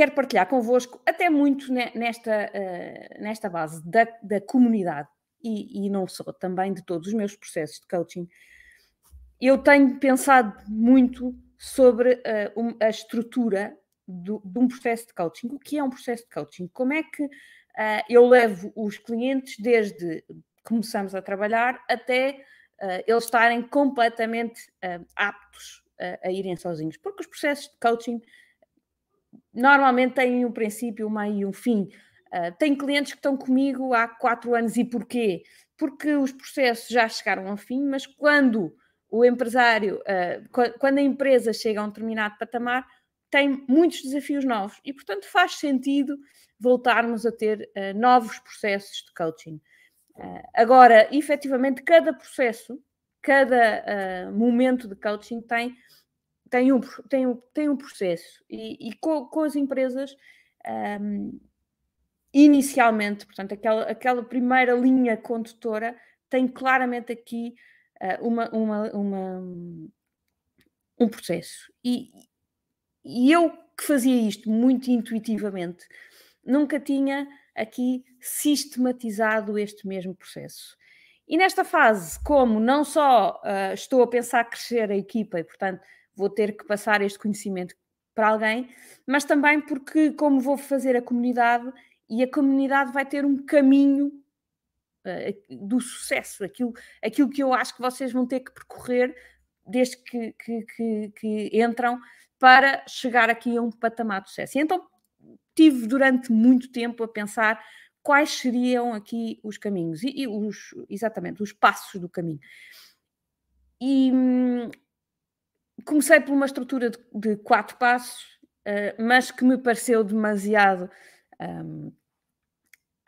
quero partilhar convosco, até muito nesta, uh, nesta base da, da comunidade e, e, não só, também de todos os meus processos de coaching. Eu tenho pensado muito sobre uh, um, a estrutura do, de um processo de coaching. O que é um processo de coaching? Como é que uh, eu levo os clientes desde começamos a trabalhar até eles estarem completamente aptos a irem sozinhos? Porque os processos de coaching normalmente têm um princípio, um meio e um fim. Uh, tenho clientes que estão comigo há quatro anos e porquê? Porque os processos já chegaram ao fim, mas quando o empresário, uh, quando a empresa chega a um determinado patamar, tem muitos desafios novos e, portanto, faz sentido voltarmos a ter uh, novos processos de coaching. agora, efetivamente, cada processo, cada momento de coaching tem tem um, tem um, tem um processo e, e com, com, as empresas um, inicialmente, portanto, aquela, aquela primeira linha condutora tem claramente aqui uh, uma, uma, uma, um processo. E, e eu que fazia isto muito intuitivamente, nunca tinha aqui sistematizado este mesmo processo. E nesta fase, como não só uh, estou a pensar crescer a equipa e, portanto, vou ter que passar este conhecimento para alguém, mas também porque, como vou fazer a comunidade, e a comunidade vai ter um caminho uh, do sucesso, aquilo, aquilo que eu acho que vocês vão ter que percorrer desde que, que, que, que entram para chegar aqui a um patamar de sucesso. E então tive durante muito tempo a pensar quais seriam aqui os caminhos e, e os, exatamente os passos do caminho. E hum, comecei por uma estrutura de, de quatro passos, uh, mas que me pareceu demasiado um, uh,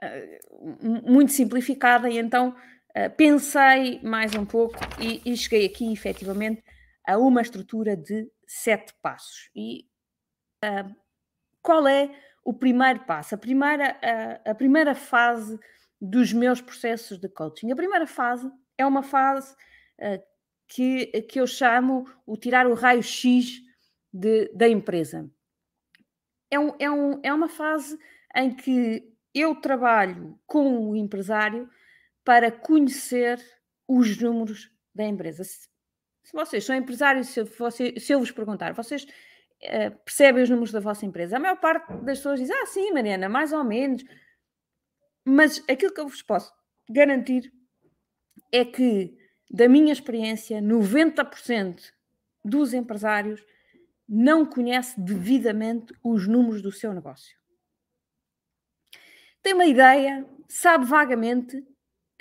eh, muito simplificada, e então uh, pensei mais um pouco e, e, cheguei aqui efetivamente a uma estrutura de sete passos. E qual é o primeiro passo? A primeira, a primeira fase dos meus processos de coaching. A primeira fase é uma fase que, que eu chamo o tirar o raio-x da empresa. É, um, é, um, é uma fase em que eu trabalho com o empresário para conhecer os números da empresa. Se, se vocês são empresários, se você, se eu vos perguntar, vocês uh, percebem os números da vossa empresa? A maior parte das pessoas diz, ah, sim, Mariana, mais ou menos. Mas aquilo que eu vos posso garantir é que da minha experiência, 90% dos empresários não conhece devidamente os números do seu negócio. Tem uma ideia, sabe vagamente,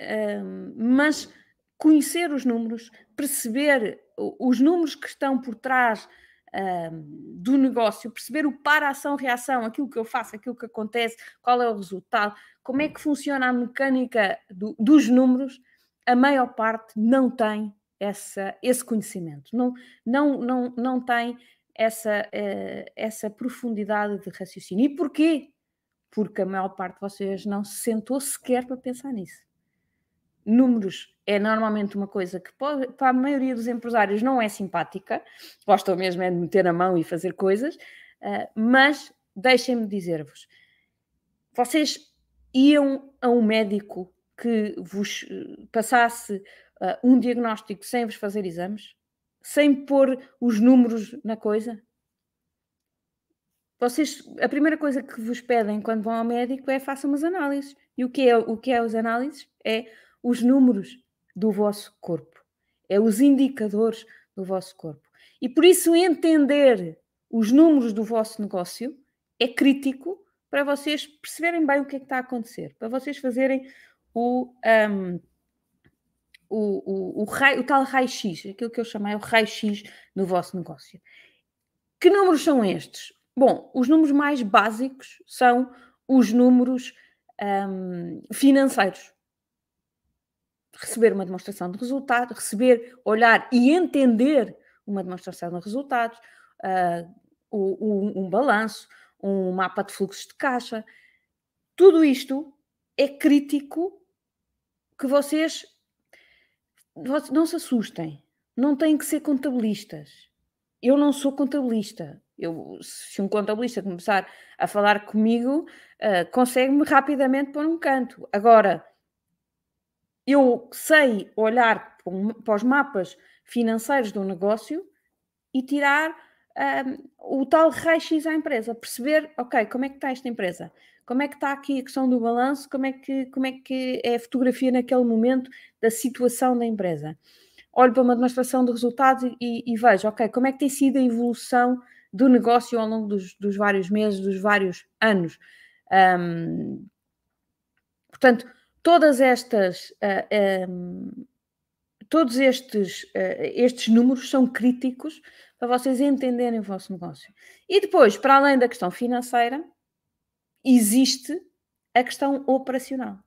hum, mas conhecer os números, perceber os números que estão por trás hum, do negócio, perceber o para-ação-reação, aquilo que eu faço, aquilo que acontece, qual é o resultado, como é que funciona a mecânica do, dos números, a maior parte não tem essa, esse conhecimento, não, não, não, não tem essa, uh, essa profundidade de raciocínio. E porquê? Porque a maior parte de vocês não se sentou sequer para pensar nisso. Números é normalmente uma coisa que para a maioria dos empresários não é simpática, gostam mesmo é de meter a mão e fazer coisas, uh, mas deixem-me dizer-vos, vocês iam a um médico que vos eh, passasse uh, um diagnóstico sem vos fazer exames? Sem pôr os números na coisa? Vocês, a primeira coisa que vos pedem quando vão ao médico é façam as análises. E o que é, o que é as análises? É os números do vosso corpo. É os indicadores do vosso corpo. E por isso entender os números do vosso negócio é crítico para vocês perceberem bem o que é que está a acontecer, para vocês fazerem o, um, o, o, o, o tal raio-x, aquilo que eu chamei o raio-x no vosso negócio. Que números são estes? Bom, os números mais básicos são os números um, financeiros. Receber uma demonstração de resultado, receber, olhar e entender uma demonstração de resultados, uh, um, um balanço, um mapa de fluxos de caixa. Tudo isto é crítico que vocês não se assustem, não têm que ser contabilistas. Eu não sou contabilista. Eu, se um contabilista começar a falar comigo, uh, consegue-me rapidamente pôr um canto. Agora, eu sei olhar para os mapas financeiros do negócio e tirar um, o tal raio-x à empresa, perceber, ok, como é que está esta empresa? Como é que está aqui a questão do balanço? Como é que, como é, que é a fotografia naquele momento da situação da empresa? Olho para uma demonstração de resultados e, e vejo, ok, como é que tem sido a evolução do negócio ao longo dos, dos vários meses, dos vários anos. Um, portanto, todas estas, uh, ah, um, todos estes, uh, estes números são críticos para vocês entenderem o vosso negócio. E depois, para além da questão financeira, existe a questão operacional.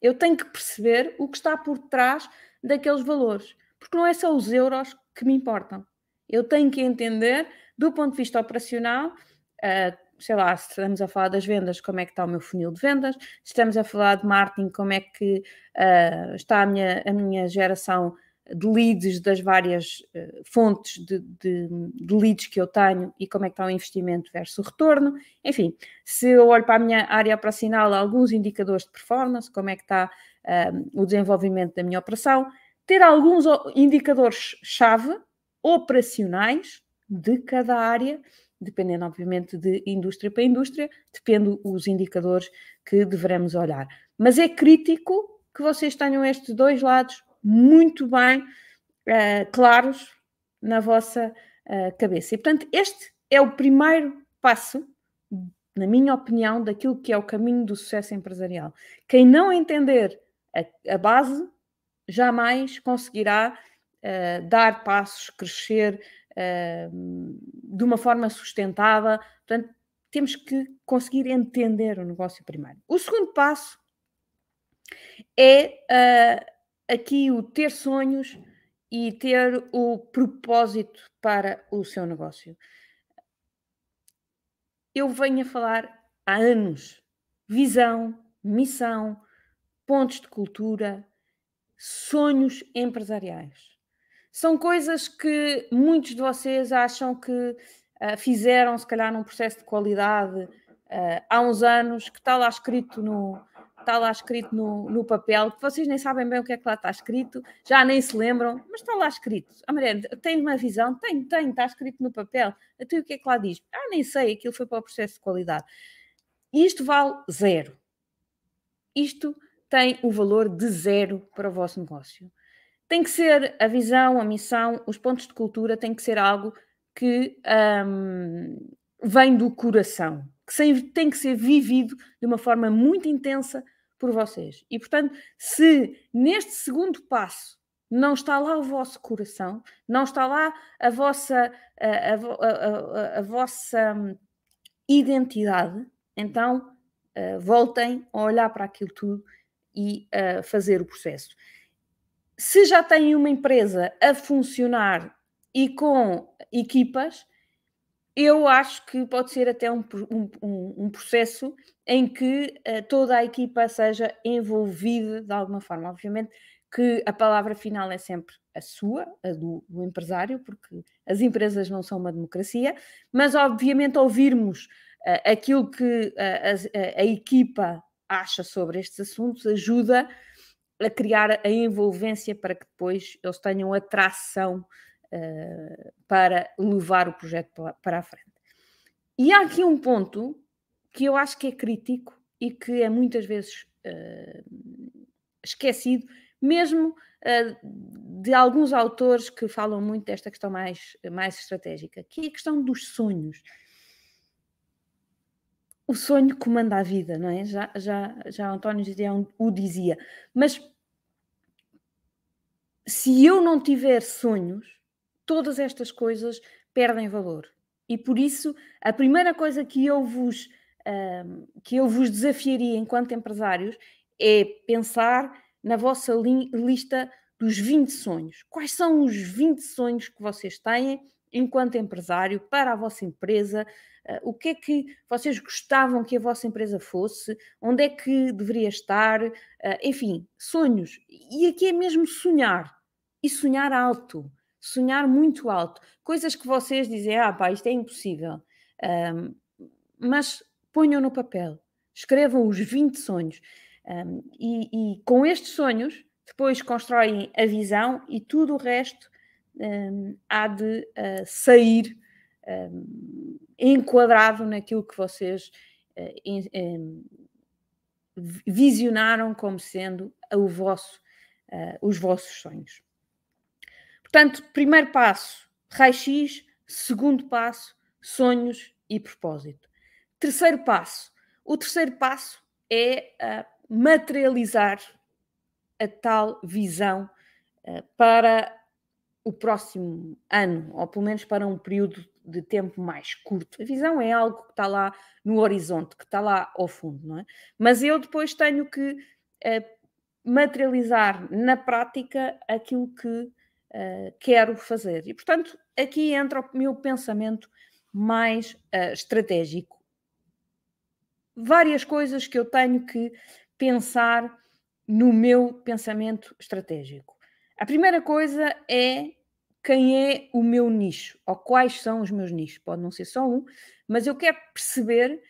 Eu tenho que perceber o que está por trás daqueles valores, porque não é só os euros que me importam. Eu tenho que entender, do ponto de vista operacional, uh, sei lá, se estamos a falar das vendas, como é que está o meu funil de vendas, se estamos a falar de marketing, como é que uh, está a minha, a minha geração de leads das várias uh, fontes de, de, de, leads que eu tenho e como é que está o investimento versus o retorno. Enfim, se eu olho para a minha área operacional, alguns indicadores de performance, como é que está uh, o desenvolvimento da minha operação, ter alguns indicadores-chave operacionais de cada área, dependendo, obviamente, de indústria para indústria, depende os indicadores que devemos olhar. Mas é crítico que vocês tenham estes dois lados muito bem uh, claros na vossa uh, cabeça. E, portanto, este é o primeiro passo, na minha opinião, daquilo que é o caminho do sucesso empresarial. Quem não entender a, a base jamais conseguirá uh, dar passos, crescer de uma forma sustentada. Portanto, temos que conseguir entender o negócio primeiro. O segundo passo é aqui o ter sonhos e ter o propósito para o seu negócio. Eu venho a falar há anos visão, missão, pontos de cultura, sonhos empresariais. São coisas que muitos de vocês acham que uh, fizeram, se calhar, num processo de qualidade uh, há uns anos, que está lá escrito no, está lá escrito no, no papel, que vocês nem sabem bem o que é que lá está escrito, já nem se lembram, mas está lá escrito. A Mariana, tem uma visão? Tem, tem, está escrito no papel. Até o que é que lá diz? Ah, nem sei, aquilo foi para o processo de qualidade. Isto vale zero. Isto tem o valor de zero para o vosso negócio. Tem que ser a visão, a missão, os pontos de cultura, tem que ser algo que hum, vem do coração, que tem que ser vivido de uma forma muito intensa por vocês. E, portanto, se neste segundo passo não está lá o vosso coração, não está lá a vossa, a, a, a, a vossa hum, identidade, então uh, voltem a olhar para aquilo tudo e uh, fazer o processo. Se já têm uma empresa a funcionar e com equipas, eu acho que pode ser até um, um, um processo em que uh, toda a equipa seja envolvida de alguma forma. Obviamente que a palavra final é sempre a sua, a do, do empresário, porque as empresas não são uma democracia, mas obviamente ouvirmos uh, aquilo que uh, a, a, equipa acha sobre estes assuntos ajuda a criar a envolvência para que depois eles tenham atração para levar o projeto para, a frente. E há aqui um ponto que eu acho que é crítico e que é muitas vezes uh, esquecido, mesmo uh, de alguns autores que falam muito desta questão mais, mais estratégica, que é a questão dos sonhos. O sonho comanda a vida, não é? Já, já, já António Gideão o dizia. Mas se eu não tiver sonhos, todas estas coisas perdem valor. E por isso, a primeira coisa que eu vos, um, que eu vos desafiaria enquanto empresários é pensar na vossa li lista dos 20 sonhos. Quais são os 20 sonhos que vocês têm enquanto empresário para a vossa empresa? Uh, o que é que vocês gostavam que a vossa empresa fosse? Onde é que deveria estar? Uh, enfim, sonhos. E aqui é mesmo sonhar. E sonhar alto sonhar muito alto, coisas que vocês dizem, ah pá, isto é impossível, um, mas ponham no papel, escrevam os 20 sonhos. Um, e, e, com estes sonhos depois constroem a visão e tudo o resto um, há de uh, sair enquadrado naquilo que vocês uh, visionaram como sendo o vosso, uh, os vossos sonhos. Portanto, primeiro passo, raio-x, segundo passo, sonhos e propósito. Terceiro passo, o terceiro passo é uh, materializar a tal visão uh, para o próximo ano, ou pelo menos para um período de tempo mais curto. A visão é algo que está lá no horizonte, que está lá ao fundo, não é? Mas eu depois tenho que uh, materializar na prática aquilo que uh, quero fazer. E, portanto, aqui entra o meu pensamento mais uh, estratégico. Várias coisas que eu tenho que pensar no meu pensamento estratégico. A primeira coisa é quem é o meu nicho, ou quais são os meus nichos. Pode não ser só um, mas eu quero perceber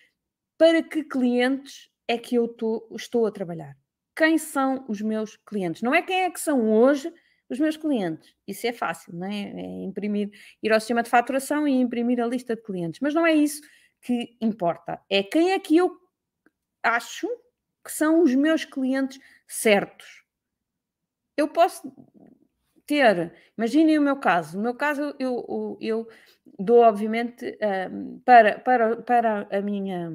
para que clientes é que eu tô, estou a trabalhar. Quem são os meus clientes? Não é quem é que são hoje os meus clientes. Isso é fácil, não é? é imprimir, ir ao sistema de faturação e imprimir a lista de clientes. Mas não é isso que importa. É quem é que eu acho que são os meus clientes certos. Eu posso ter, imaginem o meu caso, o meu caso eu, eu, eu dou obviamente um, para, para, para a minha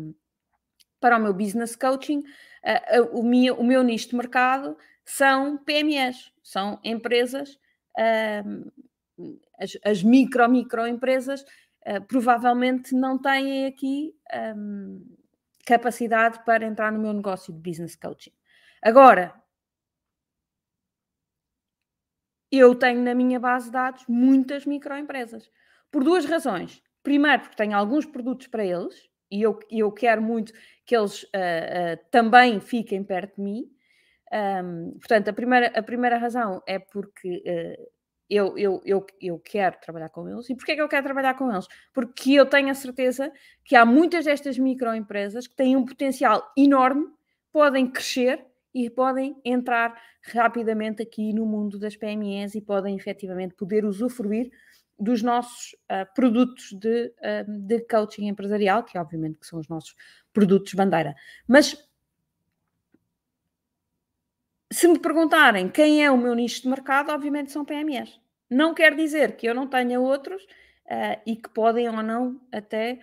para o meu business coaching, uh, uh, o, o meu nicho de mercado são PMEs, são empresas, uh, as, as, micro, microempresas uh, provavelmente não têm aqui um, capacidade para entrar no meu negócio de business coaching. Agora, eu tenho na minha base de dados muitas microempresas. Por duas razões. Primeiro, porque tenho alguns produtos para eles e eu, eu quero muito que eles uh, também fiquem perto de mim. Um, portanto, a primeira, a primeira razão é porque uh, eu, eu, eu, eu quero trabalhar com eles. E porquê é que eu quero trabalhar com eles? Porque eu tenho a certeza que há muitas destas microempresas que têm um potencial enorme, podem crescer e podem entrar rapidamente aqui no mundo das PMEs e podem efetivamente poder usufruir dos nossos uh, produtos de, uh, de coaching empresarial, que obviamente que são os nossos produtos bandeira. Mas se me perguntarem quem é o meu nicho de mercado, obviamente são PMEs. Não quer dizer que eu não tenha outros uh, e que podem ou não até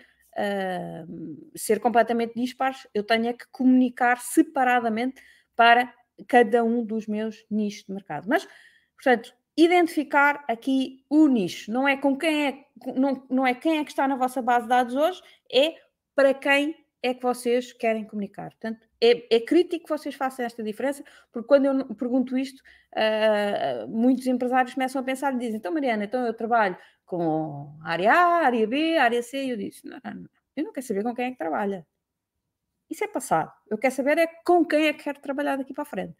ser completamente dispares. Eu tenho é que comunicar separadamente para cada um dos meus nichos de mercado. Mas, portanto, identificar aqui o nicho, não é com quem é, não, não é quem é que está na vossa base de dados hoje, é para quem é que vocês querem comunicar. Portanto, é, é crítico que vocês façam esta diferença, porque quando eu pergunto isto, uh, muitos empresários começam a pensar e dizem: então, Mariana, então eu trabalho com área A, área B, área C, e eu disse: não, não, não, eu não quero saber com quem é que trabalha. Isso é passado. Eu quero saber é com quem é que quero trabalhar daqui para a frente.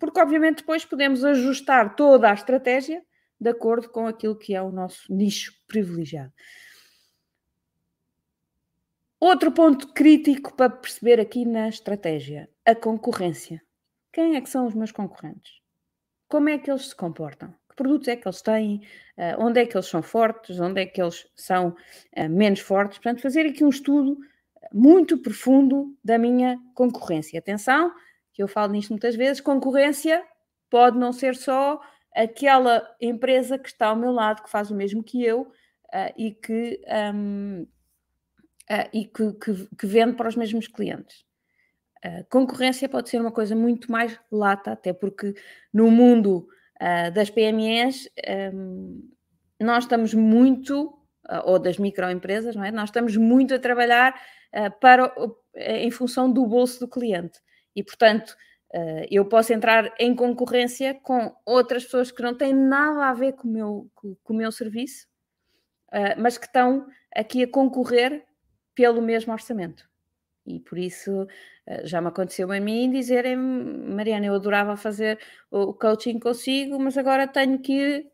Porque, obviamente, depois podemos ajustar toda a estratégia de acordo com aquilo que é o nosso nicho privilegiado. Outro ponto crítico para perceber aqui na estratégia: a concorrência. Quem é que são os meus concorrentes? Como é que eles se comportam? Que produtos é que eles têm? Uh, onde é que eles são fortes? Onde é que eles são uh, menos fortes? Portanto, fazer aqui um estudo muito profundo da minha concorrência. Atenção, que eu falo nisto muitas vezes, concorrência pode não ser só aquela empresa que está ao meu lado, que faz o mesmo que eu uh, e, que, um, uh, e que, que, que, vende para os mesmos clientes. Uh, concorrência pode ser uma coisa muito mais lata, até porque no mundo das PMEs um, nós estamos muito, ou das microempresas, não é? Nós estamos muito a trabalhar uh, para, em função do bolso do cliente. E, portanto, uh, eu posso entrar em concorrência com outras pessoas que não têm nada a ver com o meu, com, com o meu serviço, uh, mas que estão aqui a concorrer pelo mesmo orçamento. E por isso já me aconteceu a mim dizerem Mariana, eu adorava fazer o coaching consigo, mas agora tenho que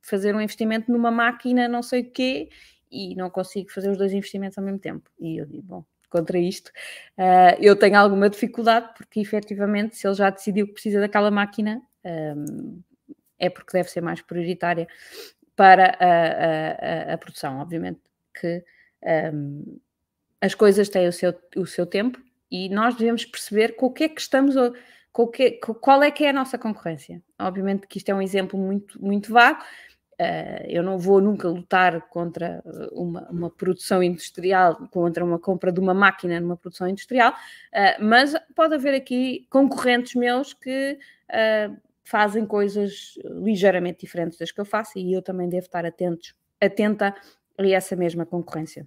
fazer um investimento numa máquina, não sei o quê, e não consigo fazer os dois investimentos ao mesmo tempo. E eu digo, bom, contra isto, uh, eu tenho alguma dificuldade, porque efetivamente, se ele já decidiu que precisa daquela máquina, um, é porque deve ser mais prioritária para a, a, a produção. Obviamente que um, as coisas têm o seu, o seu tempo e nós devemos perceber com o que é que estamos, com o que, qual é que é a nossa concorrência. Obviamente que isto é um exemplo muito, muito vago, Uh, eu não vou nunca lutar contra uma, uma, produção industrial, contra uma compra de uma máquina numa produção industrial, uh, mas pode haver aqui concorrentes meus que uh, fazem coisas ligeiramente diferentes das que eu faço e eu também devo estar atentos, atenta a essa mesma concorrência.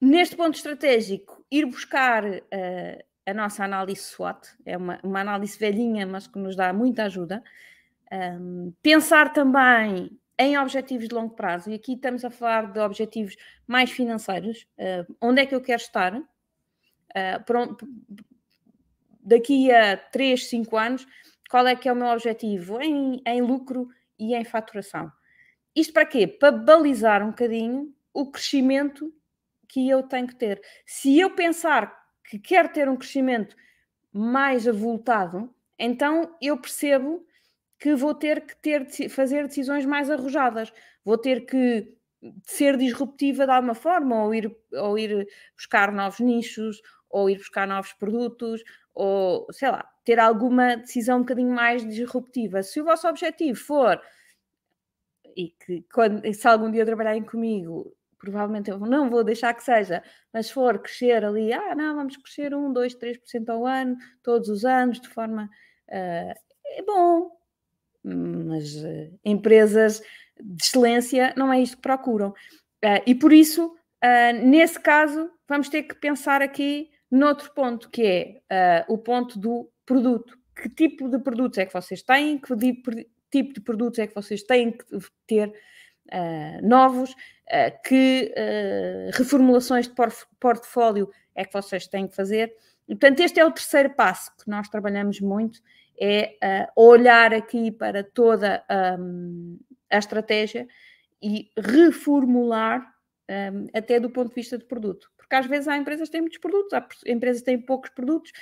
neste ponto estratégico, ir buscar a nossa análise SWOT, é uma, uma análise velhinha, mas que nos dá muita ajuda. Um, pensar também em objetivos de longo prazo, e aqui estamos a falar de objetivos mais financeiros. Uh, onde é que eu quero estar? Uh, daqui a 3, 5 anos, qual é que é o meu objetivo em, em lucro e em faturação? Isto para quê? Para balizar um bocadinho o crescimento que eu tenho que ter. Se eu pensar que quero ter um crescimento mais avultado, então eu percebo que vou ter que ter fazer decisões mais arrojadas, vou ter que ser disruptiva de alguma forma, ou ir, ou ir buscar novos nichos, ou ir buscar novos produtos, ou sei lá, ter alguma decisão um bocadinho mais disruptiva. Se o vosso objetivo for, e que quando, se algum dia trabalharem comigo, provavelmente eu não vou deixar que seja, mas for crescer ali, ah, não, vamos crescer 1, 2, 3% ao ano, todos os anos, de forma. Uh, é bom, mas uh, empresas de excelência não é isto que procuram. Uh, e por isso, nesse caso, vamos ter que pensar aqui noutro ponto, que é o ponto do produto. Que tipo de produtos é que vocês têm? Que tipo de produtos é que vocês têm que ter novos? que reformulações de portfólio é que vocês têm que fazer? E, portanto, este é o terceiro passo que nós trabalhamos muito é uh, olhar aqui para toda um, a estratégia e reformular um, até do ponto de vista de produto. Porque às vezes há empresas que têm muitos produtos, há empresas que têm poucos produtos,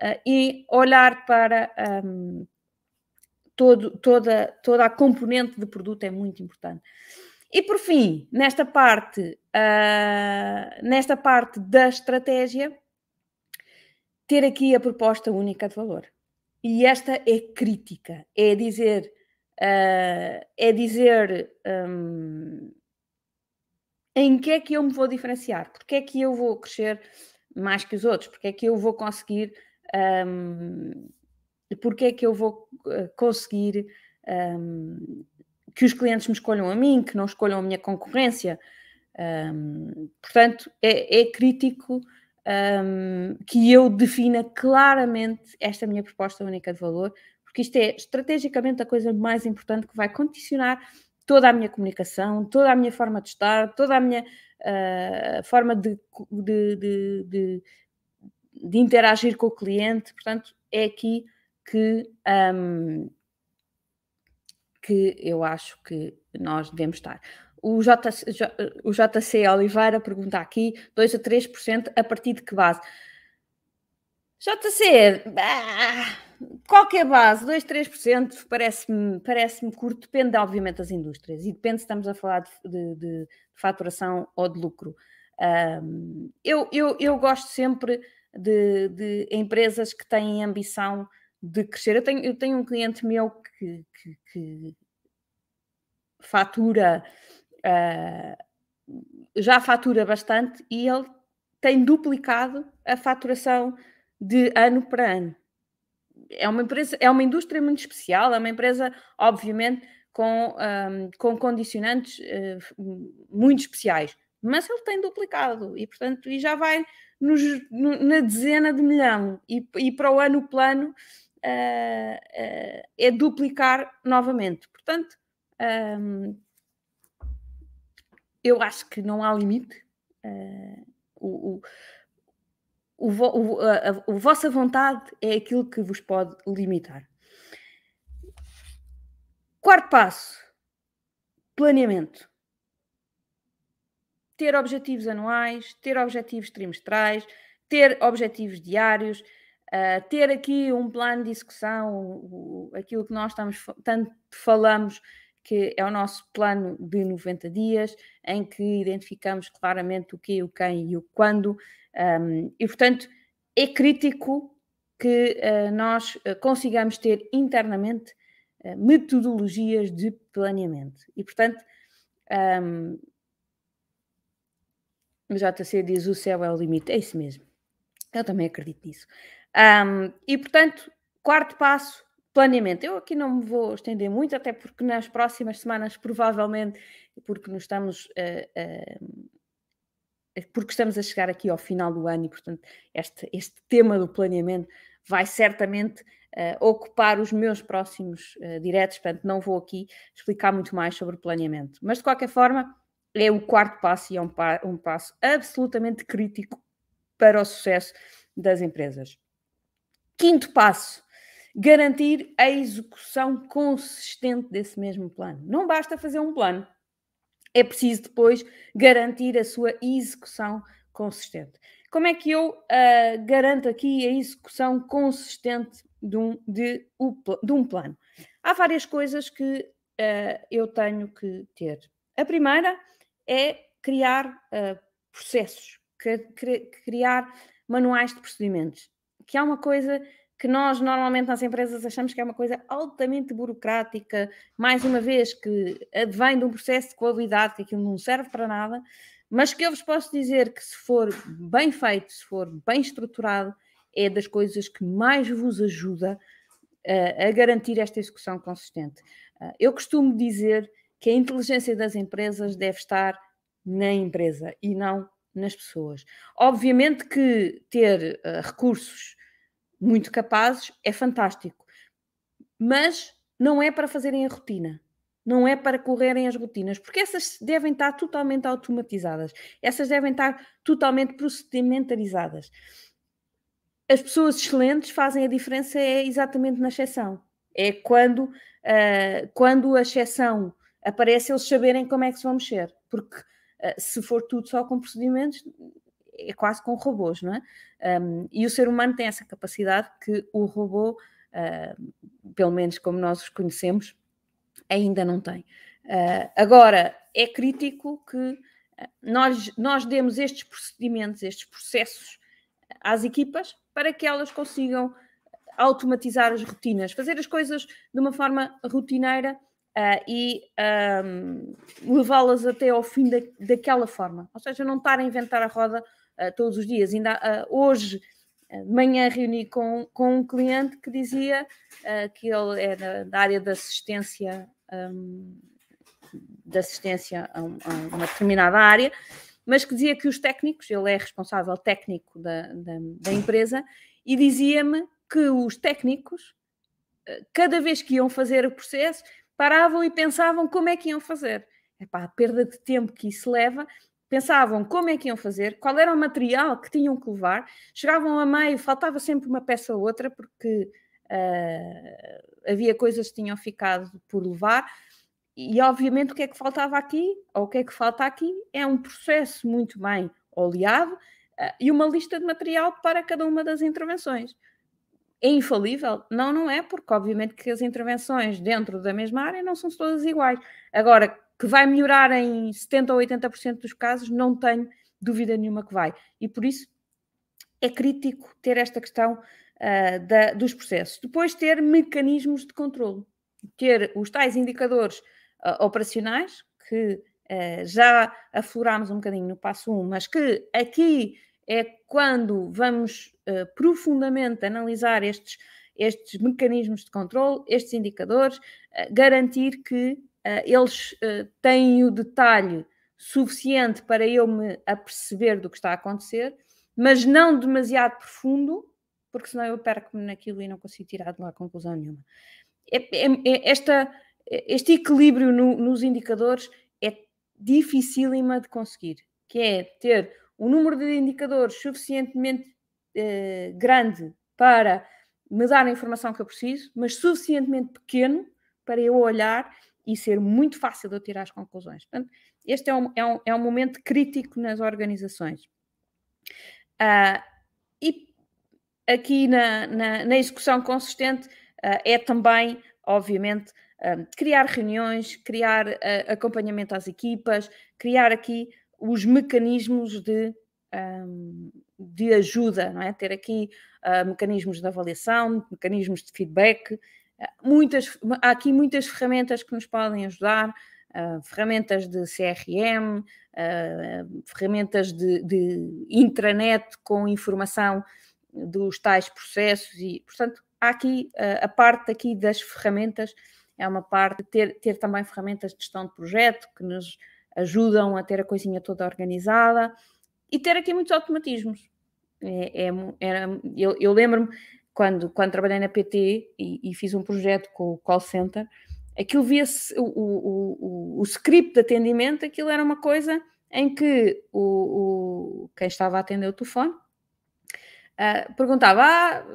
uh, e olhar para um, todo, toda, toda a componente de produto é muito importante. E por fim, nesta parte, uh, nesta parte da estratégia, ter aqui a proposta única de valor. E esta é crítica, é dizer, uh, é dizer um, em que é que eu me vou diferenciar, porque é que eu vou crescer mais que os outros, porque é que eu vou conseguir, um, porque é que eu vou ah, conseguir um, que os clientes me escolham a mim, que não escolham a minha concorrência. Um, portanto, é, é crítico um, que eu defina claramente esta minha proposta única de valor, porque isto é estrategicamente a coisa mais importante que vai condicionar toda a minha comunicação, toda a minha forma de estar, toda a minha uh, forma de, de, de, de, interagir com o cliente. Portanto, é aqui que, um, que eu acho que nós devemos estar. O, JC, o JC Oliveira pergunta aqui: 2 a 3% a partir de que base? JC, qualquer base, 2, 3% parece-me parece curto, depende obviamente das indústrias e depende se estamos a falar de, de, de faturação ou de lucro. Um, eu, eu, eu gosto sempre de, de, empresas que têm ambição de crescer. Eu tenho, eu tenho um cliente meu que, que, que fatura uh, já fatura bastante e ele tem duplicado a faturação de ano para ano. É uma empresa, é uma indústria muito especial, é uma empresa, obviamente, com, um, com condicionantes uh, muito especiais, mas ele tem duplicado e, portanto, e já vai nos, no, na dezena de milhão e, e para o ano plano é duplicar novamente. Portanto, um, eu acho que não há limite. Uh, o, o, o, a, a, vossa vontade é aquilo que vos pode limitar. Quarto passo: planeamento. Ter objetivos anuais, ter objetivos trimestrais, ter objetivos diários, uh, ter aqui um plano de execução, aquilo que nós estamos tanto falamos que é o nosso plano de 90 dias, em que identificamos claramente o que, o quem e o quando, um, e portanto é crítico que uh, nós uh, consigamos ter internamente uh, metodologias de planeamento. E portanto, um, o JC diz o céu é o limite, é isso mesmo. Eu também acredito nisso. Um, e portanto, quarto passo, planeamento. Eu aqui não me vou estender muito, até porque nas próximas semanas, provavelmente, porque estamos. Uh, uh, porque estamos a chegar aqui ao final do ano e, portanto, este, este tema do planeamento vai certamente uh, ocupar os meus próximos uh, diretos, portanto, não vou aqui explicar muito mais sobre planeamento. Mas, de qualquer forma, é o quarto passo e é um, pa um passo absolutamente crítico para o sucesso das empresas. Quinto passo, garantir a execução consistente desse mesmo plano. Não basta fazer um plano, é preciso depois garantir a sua execução consistente. Como é que eu uh, garanto aqui a execução consistente de um, de, de um plano? Há várias coisas que uh, eu tenho que ter. A primeira é criar uh, processos, criar manuais de procedimentos, que é uma coisa que nós normalmente nas empresas achamos que é uma coisa altamente burocrática, mais uma vez que advém de um processo de qualidade, que aquilo não serve para nada, mas que eu vos posso dizer que se for bem feito, se for bem estruturado, é das coisas que mais vos ajuda uh, a garantir esta execução consistente. Uh, eu costumo dizer que a inteligência das empresas deve estar na empresa e não nas pessoas. Obviamente que ter uh, recursos muito capazes, é fantástico. Mas não é para fazerem a rotina. Não é para correrem as rotinas, porque essas devem estar totalmente automatizadas. Essas devem estar totalmente procedimentarizadas. As pessoas excelentes fazem a diferença é exatamente na exceção. É quando, uh, quando a exceção aparece, eles saberem como é que se vão mexer. Porque uh, se for tudo só com procedimentos, é quase com robôs, não é? Um, e o ser humano tem essa capacidade que o robô, uh, pelo menos como nós os conhecemos, ainda não tem. Uh, agora, é crítico que ah, nós, nós demos estes procedimentos, estes processos às equipas para que elas consigam automatizar as rotinas, fazer as coisas de uma forma rotineira uh, e um, levá-las até ao fim da, daquela forma. Ou seja, não estar a inventar a roda todos os dias. Ainda uh, hoje de manhã reuni com, com um cliente que dizia que ele é da, da área da assistência um, de assistência a, a, uma determinada área, mas que dizia que os técnicos, ele é responsável técnico da, da, da empresa, e dizia-me que os técnicos, cada vez que iam fazer o processo, paravam e pensavam como é que iam fazer. Epá, a perda de tempo que isso leva, pensavam como é que iam fazer, qual era o material que tinham que levar, chegavam a meio, faltava sempre uma peça ou outra, porque uh, havia coisas que tinham ficado por levar, e obviamente o que é que faltava aqui, ou o que é que falta aqui, é um processo muito bem oleado uh, e uma lista de material para cada uma das intervenções é infalível? Não, não é, porque obviamente que as intervenções dentro da mesma área não são todas iguais. Agora, que vai melhorar em 70% ou 80% dos casos, não tenho dúvida nenhuma que vai. E por isso é crítico ter esta questão uh, da, dos processos. Depois, ter mecanismos de controle. Ter os tais indicadores uh, operacionais, que uh, já aflorámos um bocadinho no passo 1, mas que aqui é quando vamos profundamente analisar estes, estes mecanismos de controle, estes indicadores, garantir que eles têm o detalhe suficiente para eu me aperceber do que está a acontecer, mas não demasiado profundo, porque senão eu perco-me naquilo e não consigo tirar de lá conclusão nenhuma. É, é, é esta, este equilíbrio no, nos indicadores é dificílima de conseguir, que é ter um número de indicadores suficientemente uh, grande para me dar a informação que eu preciso, mas suficientemente pequeno para eu olhar e ser muito fácil de eu tirar as conclusões. Portanto, este é um, é um, é um momento crítico nas organizações. Uh, e aqui na, na, na execução consistente uh, é também, obviamente, uh, criar reuniões, criar acompanhamento às equipas, criar aqui os mecanismos de, um, de ajuda, não é? Ter aqui mecanismos de avaliação, mecanismos de feedback, muitas, há aqui muitas ferramentas que nos podem ajudar, uh, ferramentas de CRM, uh, ah, ferramentas de, de, intranet com informação dos tais processos e, portanto, há aqui uh, a parte aqui das ferramentas, é uma parte ter, ter também ferramentas de gestão de projeto que nos ajudam a ter a coisinha toda organizada e ter aqui muitos automatismos. É, é, era, eu, eu lembro-me quando, quando trabalhei na PT e, e, fiz um projeto com o call center, aquilo via-se, o, o, o, o, script de atendimento, aquilo era uma coisa em que o, o quem estava a atender o telefone uh, perguntava: ah,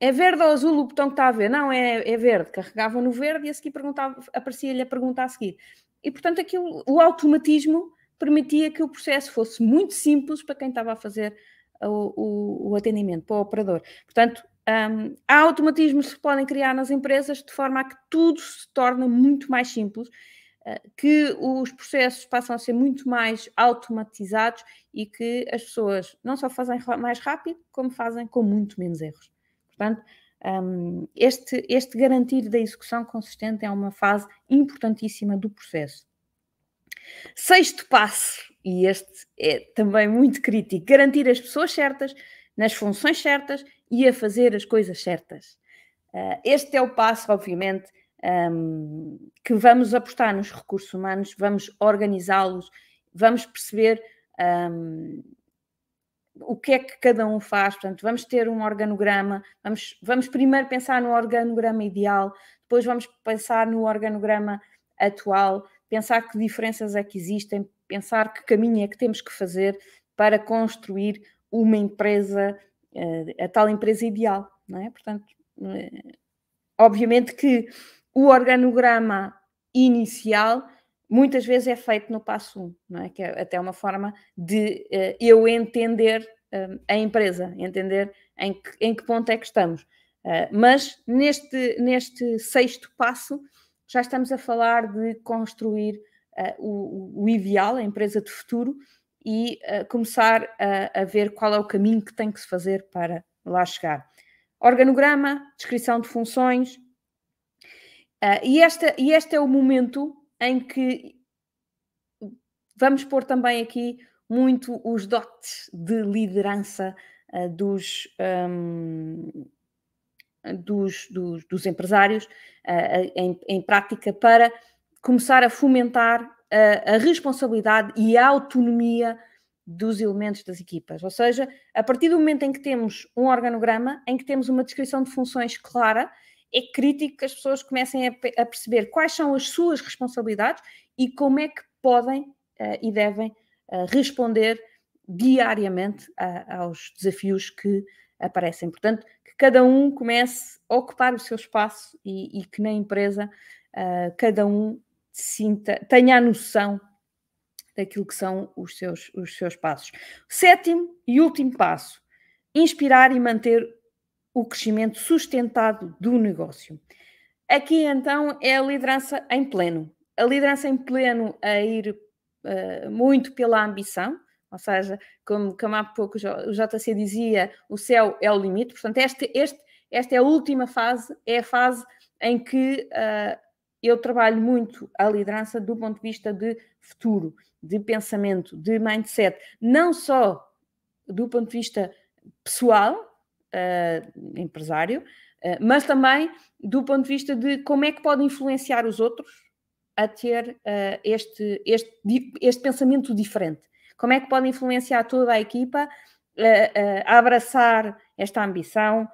é verde ou azul o botão que está a ver? Não, é, é verde. Carregava no verde e a seguir perguntava, aparecia-lhe a pergunta a seguir. E portanto, aquilo, o automatismo permitia que o processo fosse muito simples para quem estava a fazer o, o, o atendimento para o operador. Portanto, um, há automatismos que se podem criar nas empresas de forma a que tudo se torne muito mais simples, uh, que os processos passam a ser muito mais automatizados e que as pessoas não só fazem mais rápido, como fazem com muito menos erros. Portanto, um, este, este garantir da execução consistente é uma fase importantíssima do processo. Sexto passo, e este é também muito crítico, garantir as pessoas certas, nas funções certas e a fazer as coisas certas. Uh, este é o passo, obviamente, que vamos apostar nos recursos humanos, vamos organizá-los, vamos perceber o que é que cada um faz. Portanto, vamos ter um organograma, vamos, vamos primeiro pensar no organograma ideal, depois vamos pensar no organograma atual, pensar que diferenças é que existem, pensar que caminho é que temos que fazer para construir uma empresa, eh, a tal empresa ideal, não é? Portanto, eh, obviamente que o organograma inicial muitas vezes é feito no passo 1, um, não é? Que é até uma forma de uh, eu entender a empresa, entender em que, em que ponto é que estamos. Uh, mas neste, neste sexto passo já estamos a falar de construir o, o, ideal, a empresa de futuro, e começar a, a ver qual é o caminho que tem que se fazer para lá chegar. Organograma, descrição de funções, Uh, e, esta, e este é o momento em que vamos pôr também aqui muito os dotes de liderança uh, dos, um, dos, dos, dos, empresários uh, em, em, prática para começar a fomentar a, a responsabilidade e a autonomia dos elementos das equipas. Ou seja, a partir do momento em que temos um organograma, em que temos uma descrição de funções clara, é crítico que as pessoas comecem a, a perceber quais são as suas responsabilidades e como é que podem uh, e devem uh, responder diariamente aos desafios que aparecem. Portanto, cada um comece a ocupar o seu espaço e, e que na empresa uh, cada um sinta, tenha a noção daquilo que são os seus, os seus passos. Sétimo e último passo: inspirar e manter o crescimento sustentado do negócio. Aqui então é a liderança em pleno. A liderança em pleno a ir uh, muito pela ambição, ou seja, como, como há pouco o JC dizia, o céu é o limite. Portanto, este, este, esta é a última fase, é a fase em que uh, eu trabalho muito a liderança do ponto de vista de futuro, de pensamento, de mindset, não só do ponto de vista pessoal, uh, empresário, uh, mas também do ponto de vista de como é que pode influenciar os outros a ter uh, este, este, este pensamento diferente. Como é que pode influenciar toda a equipa a abraçar esta ambição,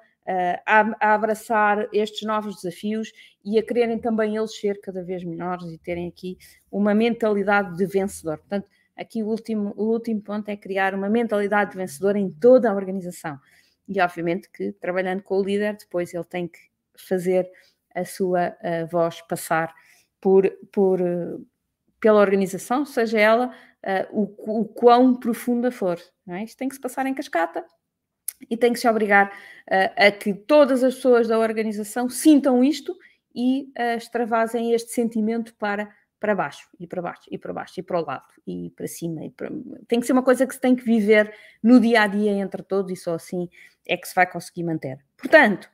a, a, abraçar estes novos desafios e a quererem também eles ser cada vez melhores e terem aqui uma mentalidade de vencedor. Portanto, aqui o último, o último ponto é criar uma mentalidade de vencedor em toda a organização. E obviamente que trabalhando com o líder, depois ele tem que fazer a sua uh, voz passar por, por, pela organização, seja ela uh, o, o quão profunda for. É? Isto tem que se passar em cascata e tem que se obrigar a que todas as pessoas da organização sintam isto e extravasem este sentimento para para baixo, e para baixo, e para baixo, e para o lado, e para cima. E para... Tem que ser uma coisa que se tem que viver no dia a dia entre todos, e só assim é que se vai conseguir manter. Portanto,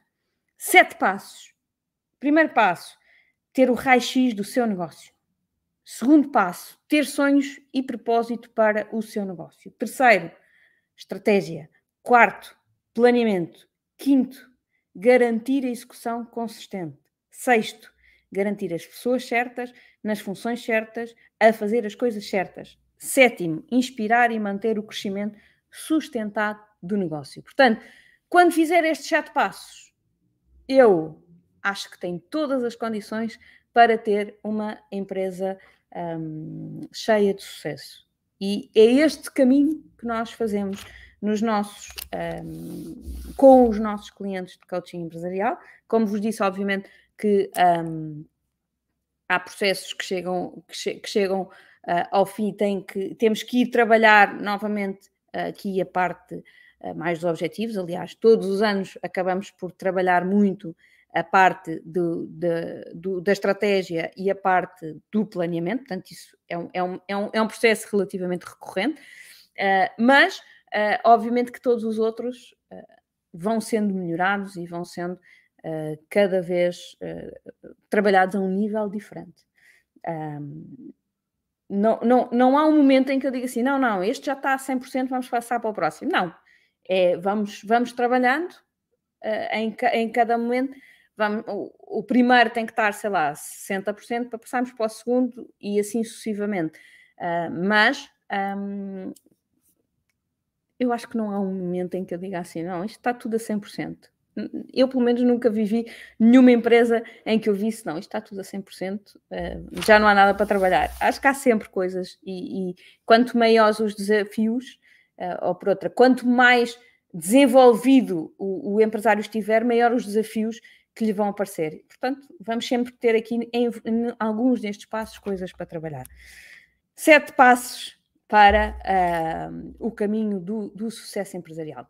sete passos. Primeiro passo, ter o raio-x do seu negócio. Segundo passo, ter sonhos e propósito para o seu negócio. Terceiro, estratégia. Quarto, planeamento. Quinto, garantir a execução consistente. Sexto, garantir as pessoas certas, nas funções certas, a fazer as coisas certas. Sétimo, inspirar e manter o crescimento sustentado do negócio. Portanto, quando fizer estes sete passos, eu acho que tem todas as condições para ter uma empresa um, cheia de sucesso. E é este caminho que nós fazemos nos nossos, um, com os nossos clientes de coaching empresarial. Como vos disse, obviamente, que um, há processos que chegam, que, che que chegam uh, ao fim, tem que, temos que ir trabalhar novamente uh, aqui a parte uh, mais dos objetivos. Aliás, todos os anos acabamos por trabalhar muito a parte do, de, do, da estratégia e a parte do planeamento, portanto, isso é um, é um, é um, é um processo relativamente recorrente, mas obviamente que todos os outros vão sendo melhorados e vão sendo uh, cada vez uh, trabalhados a um nível diferente. Um, não, não, não há um momento em que eu diga assim, não, não, este já está a 100%, vamos passar para o próximo. Não, é, vamos, vamos trabalhando uh, em, em cada momento. Vamos, o, o, primeiro tem que estar, sei lá, 60% para passarmos para o segundo e assim sucessivamente. Uh, mas um, eu acho que não há um momento em que eu diga assim, não, isto está tudo a 100% eu pelo menos nunca vivi nenhuma empresa em que eu visse, não, isto está tudo a 100%, uh, eh, já não há nada para trabalhar. Acho que há sempre coisas e, e quanto maiores os desafios, uh, ou por outra, quanto mais desenvolvido o, o, empresário estiver, maior os desafios que lhe vão aparecer. Portanto, vamos sempre ter aqui em, em alguns destes passos coisas para trabalhar. Sete passos para uh, o caminho do, do sucesso empresarial.